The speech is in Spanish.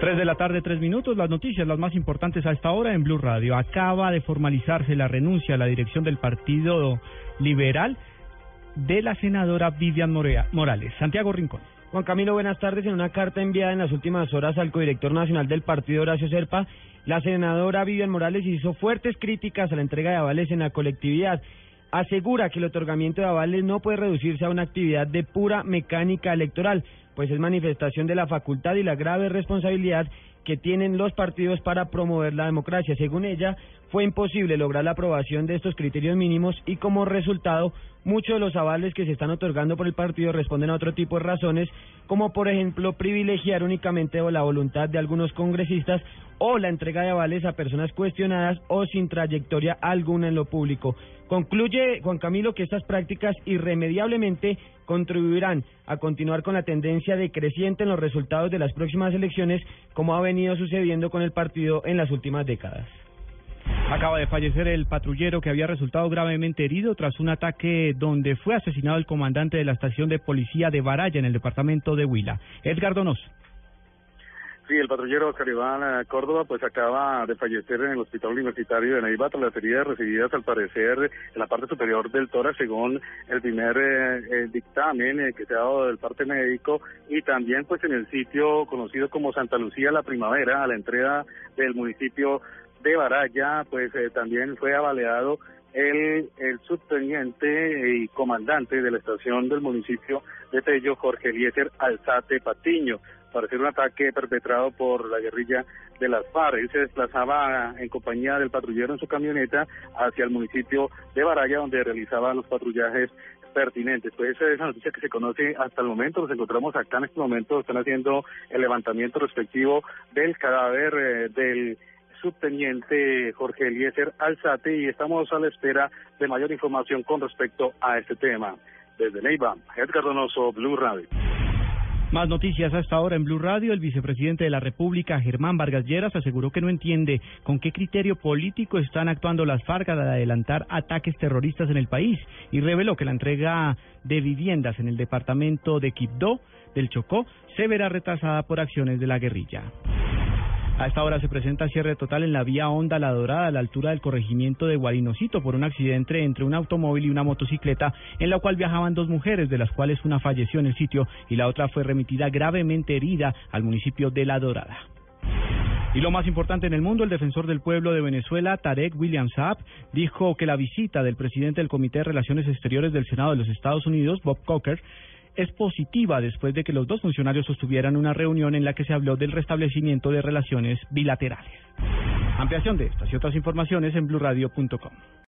Tres de la tarde, tres minutos. Las noticias, las más importantes a esta hora en Blue Radio. Acaba de formalizarse la renuncia a la dirección del Partido Liberal de la senadora Vivian Morales. Santiago Rincón. Juan Camilo, buenas tardes. En una carta enviada en las últimas horas al codirector nacional del partido Horacio Serpa, la senadora Vivian Morales hizo fuertes críticas a la entrega de avales en la colectividad. Asegura que el otorgamiento de avales no puede reducirse a una actividad de pura mecánica electoral, pues es manifestación de la facultad y la grave responsabilidad que tienen los partidos para promover la democracia. Según ella, fue imposible lograr la aprobación de estos criterios mínimos y como resultado, muchos de los avales que se están otorgando por el partido responden a otro tipo de razones, como por ejemplo privilegiar únicamente la voluntad de algunos congresistas o la entrega de avales a personas cuestionadas o sin trayectoria alguna en lo público. Concluye Juan Camilo que estas prácticas irremediablemente contribuirán a continuar con la tendencia decreciente en los resultados de las próximas elecciones, como ha venido sucediendo con el partido en las últimas décadas. Acaba de fallecer el patrullero que había resultado gravemente herido tras un ataque donde fue asesinado el comandante de la estación de policía de Baraya en el departamento de Huila. Edgar Donoso. Sí, el patrullero Caribán eh, Córdoba pues acaba de fallecer en el hospital universitario de Neiva tras las heridas recibidas al parecer en la parte superior del tórax según el primer eh, dictamen que se ha dado del parte médico y también pues en el sitio conocido como Santa Lucía la Primavera a la entrada del municipio de Baraya pues eh, también fue avaleado el, el subteniente y comandante de la estación del municipio de Tello, Jorge Eliezer Alzate Patiño ser un ataque perpetrado por la guerrilla de las FARC. Él se desplazaba en compañía del patrullero en su camioneta hacia el municipio de Baraya, donde realizaba los patrullajes pertinentes. Pues esa es la noticia que se conoce hasta el momento. Nos encontramos acá en este momento, están haciendo el levantamiento respectivo del cadáver eh, del subteniente Jorge Eliezer Alzate y estamos a la espera de mayor información con respecto a este tema. Desde Neiva, Edgar Donoso, Blue Radio. Más noticias hasta ahora en Blue Radio. El vicepresidente de la República, Germán Vargas Lleras, aseguró que no entiende con qué criterio político están actuando las FARC al adelantar ataques terroristas en el país y reveló que la entrega de viviendas en el departamento de Quibdó del Chocó se verá retrasada por acciones de la guerrilla. A esta hora se presenta cierre total en la vía Honda La Dorada a la altura del corregimiento de Guarinocito por un accidente entre un automóvil y una motocicleta en la cual viajaban dos mujeres, de las cuales una falleció en el sitio y la otra fue remitida gravemente herida al municipio de La Dorada. Y lo más importante en el mundo, el defensor del pueblo de Venezuela, Tarek William Saab, dijo que la visita del presidente del Comité de Relaciones Exteriores del Senado de los Estados Unidos, Bob Cocker, es positiva después de que los dos funcionarios sostuvieran una reunión en la que se habló del restablecimiento de relaciones bilaterales. Ampliación de estas y otras informaciones en blurradio.com.